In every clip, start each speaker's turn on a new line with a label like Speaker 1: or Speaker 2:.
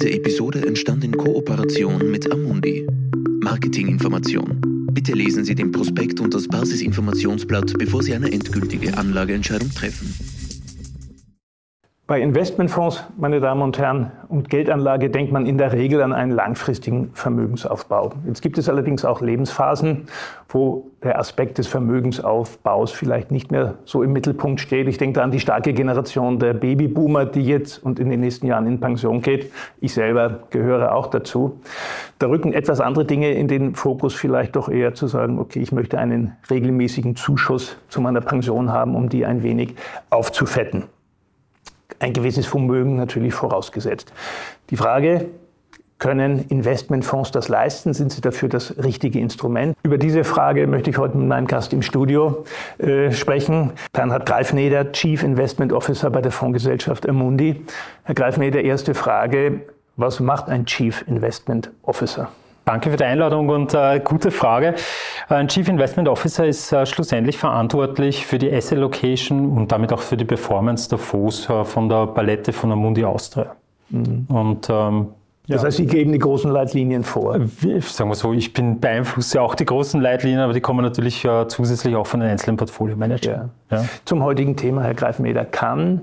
Speaker 1: Diese Episode entstand in Kooperation mit Amundi. Marketinginformation. Bitte lesen Sie den Prospekt und das Basisinformationsblatt, bevor Sie eine endgültige Anlageentscheidung treffen.
Speaker 2: Bei Investmentfonds, meine Damen und Herren, und Geldanlage denkt man in der Regel an einen langfristigen Vermögensaufbau. Jetzt gibt es allerdings auch Lebensphasen, wo der Aspekt des Vermögensaufbaus vielleicht nicht mehr so im Mittelpunkt steht. Ich denke da an die starke Generation der Babyboomer, die jetzt und in den nächsten Jahren in Pension geht. Ich selber gehöre auch dazu. Da rücken etwas andere Dinge in den Fokus, vielleicht doch eher zu sagen, okay, ich möchte einen regelmäßigen Zuschuss zu meiner Pension haben, um die ein wenig aufzufetten ein gewisses Vermögen natürlich vorausgesetzt. Die Frage, können Investmentfonds das leisten? Sind sie dafür das richtige Instrument? Über diese Frage möchte ich heute mit meinem Gast im Studio äh, sprechen. Bernhard Greifneder, Chief Investment Officer bei der Fondsgesellschaft Amundi. Herr Greifneder, erste Frage. Was macht ein Chief Investment Officer?
Speaker 3: Danke für die Einladung und äh, gute Frage. Ein Chief Investment Officer ist äh, schlussendlich verantwortlich für die Asset Location und damit auch für die Performance der Fonds äh, von der Palette von der Mundi Austria. Mhm.
Speaker 2: Und ähm, das heißt, Sie geben die großen Leitlinien vor?
Speaker 3: Wie, sagen wir so, ich bin beeinflusse auch die großen Leitlinien, aber die kommen natürlich äh, zusätzlich auch von den einzelnen Portfolio-Managern.
Speaker 2: Ja. Ja. Zum heutigen Thema, Herr Greifmeder, kann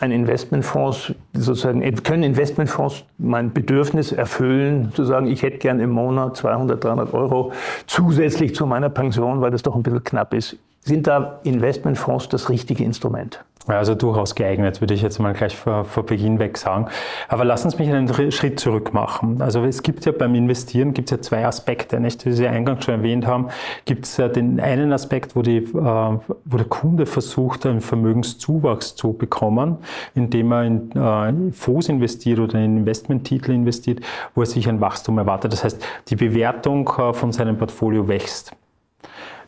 Speaker 2: ein Investmentfonds, sozusagen, können Investmentfonds mein Bedürfnis erfüllen, zu sagen, ich hätte gern im Monat 200, 300 Euro zusätzlich zu meiner Pension, weil das doch ein bisschen knapp ist. Sind da Investmentfonds das richtige Instrument?
Speaker 3: Also durchaus geeignet, würde ich jetzt mal gleich vor, vor Beginn weg sagen. Aber lass uns mich einen Schritt zurück machen. Also es gibt ja beim Investieren gibt es ja zwei Aspekte, nicht? Wie Sie eingangs schon erwähnt haben, gibt es ja den einen Aspekt, wo, die, äh, wo der Kunde versucht, einen Vermögenszuwachs zu bekommen, indem er in äh, Fonds investiert oder in Investmenttitel investiert, wo er sich ein Wachstum erwartet. Das heißt, die Bewertung äh, von seinem Portfolio wächst.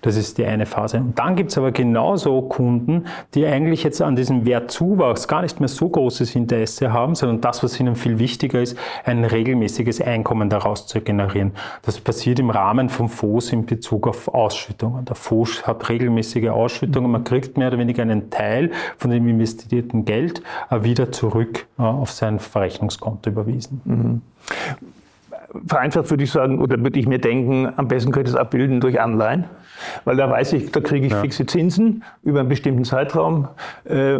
Speaker 3: Das ist die eine Phase. Und dann gibt es aber genauso Kunden, die eigentlich jetzt an diesem Wertzuwachs gar nicht mehr so großes Interesse haben, sondern das, was ihnen viel wichtiger ist, ein regelmäßiges Einkommen daraus zu generieren. Das passiert im Rahmen von Fonds in Bezug auf Ausschüttungen. Der Fonds hat regelmäßige Ausschüttungen. Man kriegt mehr oder weniger einen Teil von dem investierten Geld äh, wieder zurück äh, auf sein Verrechnungskonto überwiesen. Mhm
Speaker 2: vereinfacht würde ich sagen, oder würde ich mir denken, am besten könnte ich es abbilden durch Anleihen, weil da weiß ich, da kriege ich ja. fixe Zinsen über einen bestimmten Zeitraum. Äh,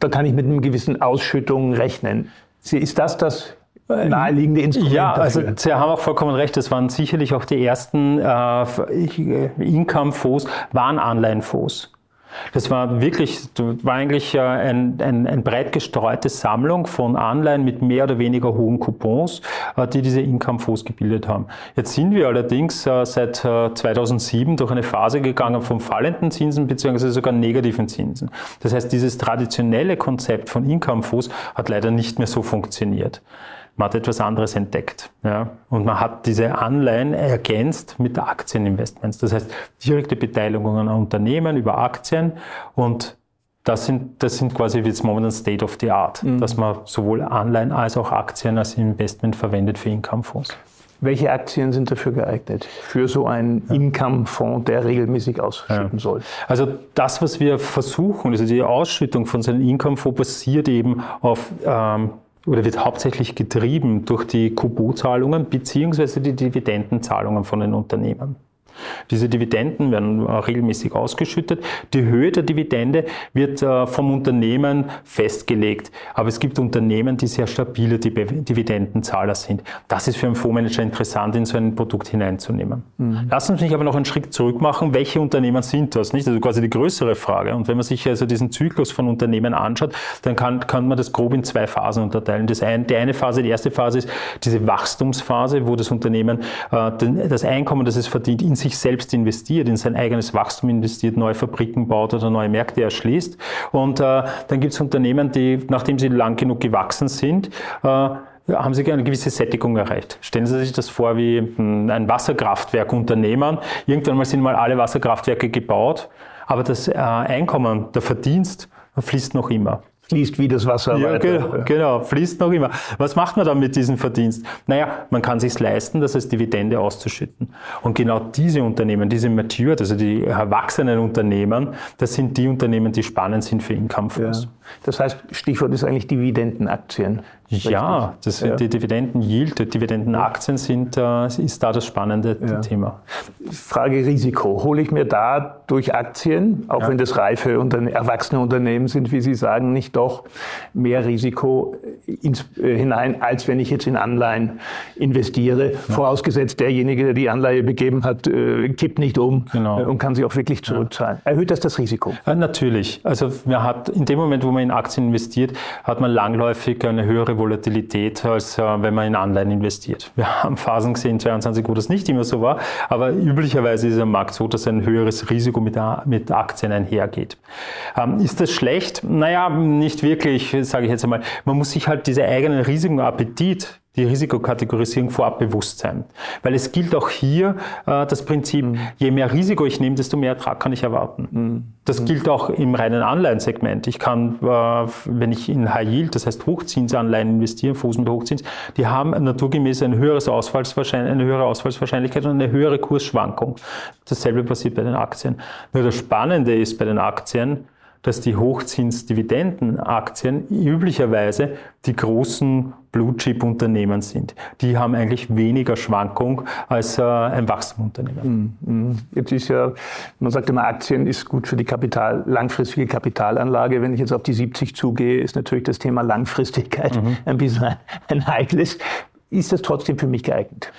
Speaker 2: da kann ich mit einer gewissen Ausschüttung rechnen. Ist das das naheliegende Instrument
Speaker 3: Ja, also Sie haben auch vollkommen recht, das waren sicherlich auch die ersten äh, Income-Fonds, waren Anleihenfonds. Das war wirklich, war eigentlich ein, ein, ein breit gestreute Sammlung von Anleihen mit mehr oder weniger hohen Coupons, äh, die diese Income-Fonds gebildet haben. Jetzt sind wir allerdings äh, seit 2007 äh, durch eine Phase gegangen von fallenden Zinsen bzw. sogar negativen Zinsen. Das heißt, dieses traditionelle Konzept von Income-Fonds hat leider nicht mehr so funktioniert man hat etwas anderes entdeckt. Ja? Und man hat diese Anleihen ergänzt mit Aktieninvestments. Das heißt, direkte Beteiligungen an Unternehmen über Aktien und das sind, das sind quasi jetzt momentan State of the Art, mhm. dass man sowohl Anleihen als auch Aktien als Investment verwendet für Income-Fonds.
Speaker 2: Welche Aktien sind dafür geeignet? Für so einen ja. Income-Fonds, der regelmäßig ausschütten ja. soll?
Speaker 3: Also das, was wir versuchen, also die Ausschüttung von so einem Income-Fonds basiert eben auf ähm, oder wird hauptsächlich getrieben durch die Kubo-Zahlungen beziehungsweise die Dividendenzahlungen von den Unternehmen. Diese Dividenden werden regelmäßig ausgeschüttet. Die Höhe der Dividende wird äh, vom Unternehmen festgelegt. Aber es gibt Unternehmen, die sehr stabile Dividendenzahler sind. Das ist für einen Fondsmanager interessant, in so ein Produkt hineinzunehmen. Mhm. Lassen Sie mich aber noch einen Schritt zurück machen. Welche Unternehmen sind das? Nicht? Also quasi die größere Frage. Und wenn man sich also diesen Zyklus von Unternehmen anschaut, dann kann, kann man das grob in zwei Phasen unterteilen. Das ein, die eine Phase, die erste Phase ist diese Wachstumsphase, wo das Unternehmen äh, das Einkommen, das es verdient, in sich selbst investiert, in sein eigenes Wachstum investiert, neue Fabriken baut oder neue Märkte erschließt. Und äh, dann gibt es Unternehmen, die, nachdem sie lang genug gewachsen sind, äh, haben sie eine gewisse Sättigung erreicht. Stellen Sie sich das vor wie ein Wasserkraftwerkunternehmen. Irgendwann mal sind mal alle Wasserkraftwerke gebaut, aber das äh, Einkommen, der Verdienst fließt noch immer
Speaker 2: fließt wie das Wasser
Speaker 3: ja, weiter. Genau, genau, fließt noch immer. Was macht man dann mit diesem Verdienst? Naja, man kann sich leisten, das als Dividende auszuschütten. Und genau diese Unternehmen, diese matured, also die erwachsenen Unternehmen, das sind die Unternehmen, die spannend sind für Income Fonds. Ja.
Speaker 2: Das heißt, Stichwort ist eigentlich Dividendenaktien.
Speaker 3: Ja, das ja. die Dividenden-Yield, die Dividendenaktien sind, äh, ist da das spannende ja. Thema.
Speaker 2: Frage Risiko. Hole ich mir da durch Aktien, auch ja. wenn das reife und erwachsene Unternehmen sind, wie Sie sagen, nicht doch mehr Risiko ins, äh, hinein, als wenn ich jetzt in Anleihen investiere? Vorausgesetzt, derjenige, der die Anleihe begeben hat, äh, kippt nicht um genau. Äh, und kann sie auch wirklich zurückzahlen. Erhöht das das Risiko?
Speaker 3: Äh, natürlich. Also man hat in dem Moment, wo man in Aktien investiert, hat man langläufig eine höhere Volatilität, als äh, wenn man in Anleihen investiert. Wir haben Phasen gesehen, 22, wo das nicht immer so war, aber üblicherweise ist am Markt so, dass ein höheres Risiko mit, mit Aktien einhergeht. Ähm, ist das schlecht? Naja, nicht wirklich, sage ich jetzt einmal. Man muss sich halt diese eigenen Risikoappetit die Risikokategorisierung vorab bewusst sein. Weil es gilt auch hier äh, das Prinzip, mhm. je mehr Risiko ich nehme, desto mehr Ertrag kann ich erwarten. Mhm. Das mhm. gilt auch im reinen Anleihensegment. Ich kann, äh, wenn ich in High Yield, das heißt Hochzinsanleihen investiere, Fuß mit Hochzins, die haben naturgemäß ein höheres Ausfallswahrscheinlich, eine höhere Ausfallswahrscheinlichkeit und eine höhere Kursschwankung. Dasselbe passiert bei den Aktien. Nur das Spannende ist bei den Aktien, dass die Hochzinsdividendenaktien üblicherweise die großen Blue-Chip-Unternehmen sind. Die haben eigentlich weniger Schwankung als äh, ein Wachstumunternehmen.
Speaker 2: Mm, mm. Jetzt ist ja, man sagt immer, Aktien ist gut für die Kapital, langfristige Kapitalanlage. Wenn ich jetzt auf die 70 zugehe, ist natürlich das Thema Langfristigkeit mhm. ein bisschen ein, ein heikles. Ist das trotzdem für mich geeignet?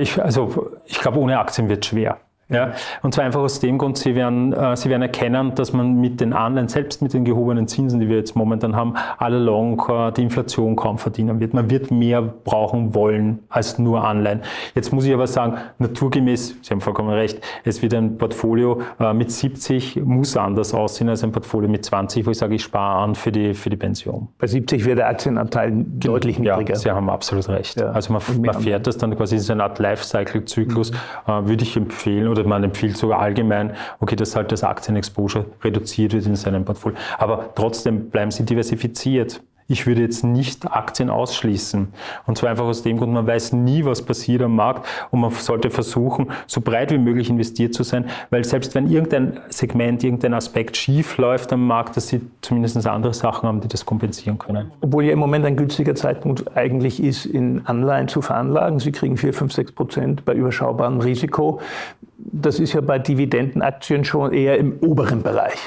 Speaker 3: Ich, also ich glaube, ohne Aktien wird es schwer. Ja, und zwar einfach aus dem Grund, Sie werden, äh, Sie werden erkennen, dass man mit den Anleihen, selbst mit den gehobenen Zinsen, die wir jetzt momentan haben, all along äh, die Inflation kaum verdienen wird. Man wird mehr brauchen wollen als nur Anleihen. Jetzt muss ich aber sagen, naturgemäß, Sie haben vollkommen recht, es wird ein Portfolio äh, mit 70 muss anders aussehen als ein Portfolio mit 20, wo ich sage, ich spare an für die, für die Pension.
Speaker 2: Bei 70 wäre der Aktienanteil deutlich niedriger.
Speaker 3: Ja, Sie haben absolut recht. Ja. Also man, man fährt das dann quasi, in eine Art Lifecycle-Zyklus, mhm. würde ich empfehlen, oder man empfiehlt sogar allgemein, okay, dass halt das Aktienexposure reduziert wird in seinem Portfolio. Aber trotzdem bleiben sie diversifiziert. Ich würde jetzt nicht Aktien ausschließen. Und zwar einfach aus dem Grund, man weiß nie, was passiert am Markt und man sollte versuchen, so breit wie möglich investiert zu sein, weil selbst wenn irgendein Segment, irgendein Aspekt schief läuft am Markt, dass sie zumindest andere Sachen haben, die das kompensieren können.
Speaker 2: Obwohl ja im Moment ein günstiger Zeitpunkt eigentlich ist, in Anleihen zu veranlagen. Sie kriegen 4, 5, 6 Prozent bei überschaubarem Risiko. Das ist ja bei Dividendenaktien schon eher im oberen Bereich.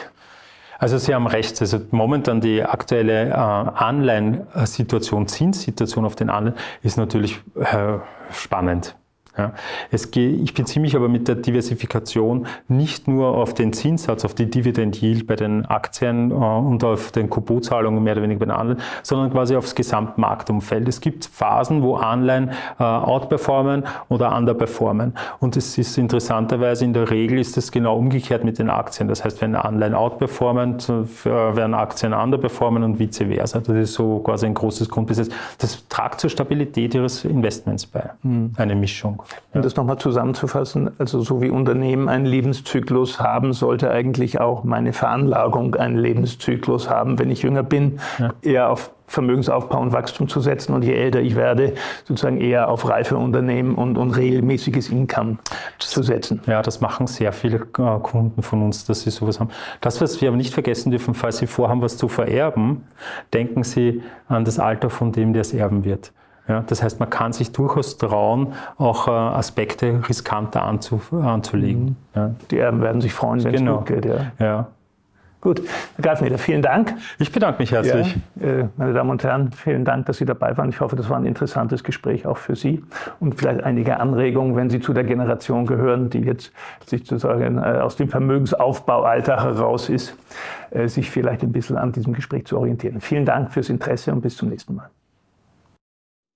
Speaker 3: Also Sie haben recht. Also momentan die aktuelle äh, Anleihensituation, Zinssituation auf den Anleihen ist natürlich äh, spannend. Ja, es geht, ich beziehe mich aber mit der Diversifikation nicht nur auf den Zinssatz, auf die Dividend Yield bei den Aktien äh, und auf den Coupotzahlungen mehr oder weniger bei den Anleihen, sondern quasi aufs Gesamtmarktumfeld. Es gibt Phasen, wo Anleihen äh, outperformen oder underperformen. Und es ist interessanterweise in der Regel ist es genau umgekehrt mit den Aktien. Das heißt, wenn Anleihen outperformen, äh, werden Aktien underperformen und vice versa. Das ist so quasi ein großes Grundbesitz. Das tragt zur Stabilität Ihres Investments bei. Mhm. Eine Mischung.
Speaker 2: Um das nochmal zusammenzufassen, also so wie Unternehmen einen Lebenszyklus haben, sollte eigentlich auch meine Veranlagung einen Lebenszyklus haben. Wenn ich jünger bin, ja. eher auf Vermögensaufbau und Wachstum zu setzen und je älter ich werde, sozusagen eher auf reife Unternehmen und, und regelmäßiges Income das, zu setzen.
Speaker 3: Ja, das machen sehr viele äh, Kunden von uns, dass sie sowas haben. Das, was wir aber nicht vergessen dürfen, falls Sie vorhaben, was zu vererben, denken Sie an das Alter von dem, der es erben wird. Ja, das heißt, man kann sich durchaus trauen, auch äh, Aspekte riskanter anzu, anzulegen. Mhm.
Speaker 2: Ja. Die Erben werden sich freuen, wenn genau. es gut geht. Ja. ja. Gut, Herr Greifeneder, vielen Dank.
Speaker 3: Ich bedanke mich herzlich.
Speaker 2: Ja, äh, meine Damen und Herren, vielen Dank, dass Sie dabei waren. Ich hoffe, das war ein interessantes Gespräch auch für Sie und vielleicht einige Anregungen, wenn Sie zu der Generation gehören, die jetzt sich sozusagen äh, aus dem Vermögensaufbaualter heraus ist, sich vielleicht ein bisschen an diesem Gespräch zu orientieren. Vielen Dank fürs Interesse und bis zum nächsten Mal.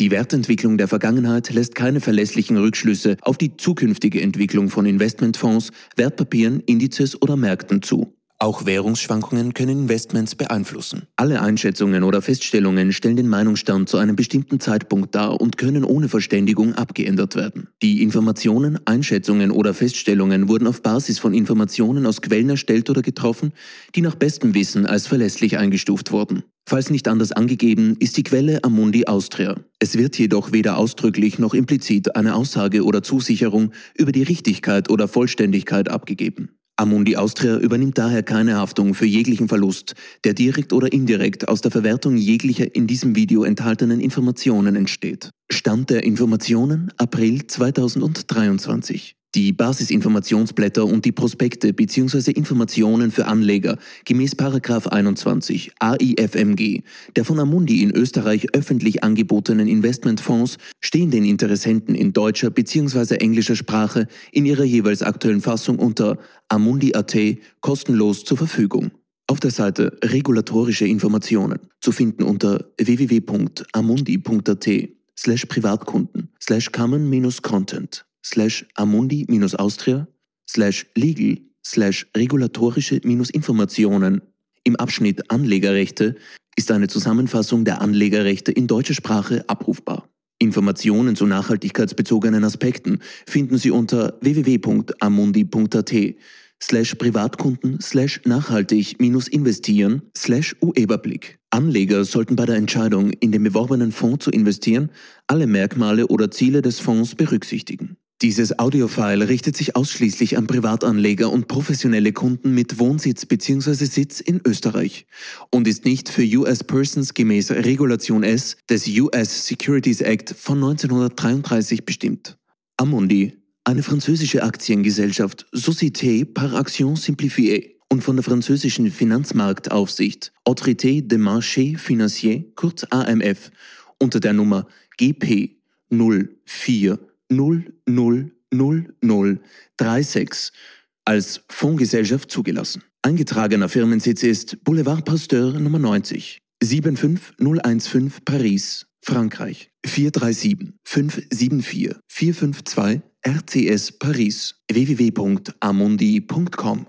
Speaker 1: Die Wertentwicklung der Vergangenheit lässt keine verlässlichen Rückschlüsse auf die zukünftige Entwicklung von Investmentfonds, Wertpapieren, Indizes oder Märkten zu. Auch Währungsschwankungen können Investments beeinflussen. Alle Einschätzungen oder Feststellungen stellen den Meinungsstand zu einem bestimmten Zeitpunkt dar und können ohne Verständigung abgeändert werden. Die Informationen, Einschätzungen oder Feststellungen wurden auf Basis von Informationen aus Quellen erstellt oder getroffen, die nach bestem Wissen als verlässlich eingestuft wurden. Falls nicht anders angegeben, ist die Quelle Amundi Austria. Es wird jedoch weder ausdrücklich noch implizit eine Aussage oder Zusicherung über die Richtigkeit oder Vollständigkeit abgegeben. Amundi Austria übernimmt daher keine Haftung für jeglichen Verlust, der direkt oder indirekt aus der Verwertung jeglicher in diesem Video enthaltenen Informationen entsteht. Stand der Informationen April 2023. Die Basisinformationsblätter und die Prospekte bzw. Informationen für Anleger gemäß 21 AIFMG der von Amundi in Österreich öffentlich angebotenen Investmentfonds stehen den Interessenten in deutscher bzw. englischer Sprache in ihrer jeweils aktuellen Fassung unter Amundi.at kostenlos zur Verfügung. Auf der Seite Regulatorische Informationen zu finden unter www.amundi.at slash Privatkunden slash common-content slash amundi-austria slash legal slash regulatorische-informationen im Abschnitt Anlegerrechte ist eine Zusammenfassung der Anlegerrechte in deutscher Sprache abrufbar. Informationen zu nachhaltigkeitsbezogenen Aspekten finden Sie unter www.amundi.at slash Privatkunden slash nachhaltig minus investieren slash Ueberblick. Anleger sollten bei der Entscheidung, in den beworbenen Fonds zu investieren, alle Merkmale oder Ziele des Fonds berücksichtigen. Dieses Audiofile richtet sich ausschließlich an Privatanleger und professionelle Kunden mit Wohnsitz bzw. Sitz in Österreich und ist nicht für US Persons gemäß Regulation S des US Securities Act von 1933 bestimmt. Amundi, eine französische Aktiengesellschaft Société par Action Simplifiée und von der französischen Finanzmarktaufsicht Autorité des Marchés Financiers, kurz AMF, unter der Nummer GP 04 000036 als Fondsgesellschaft zugelassen. Eingetragener Firmensitz ist Boulevard Pasteur Nummer 90, 75015 Paris, Frankreich. 437 574 452 RCS Paris www.amundi.com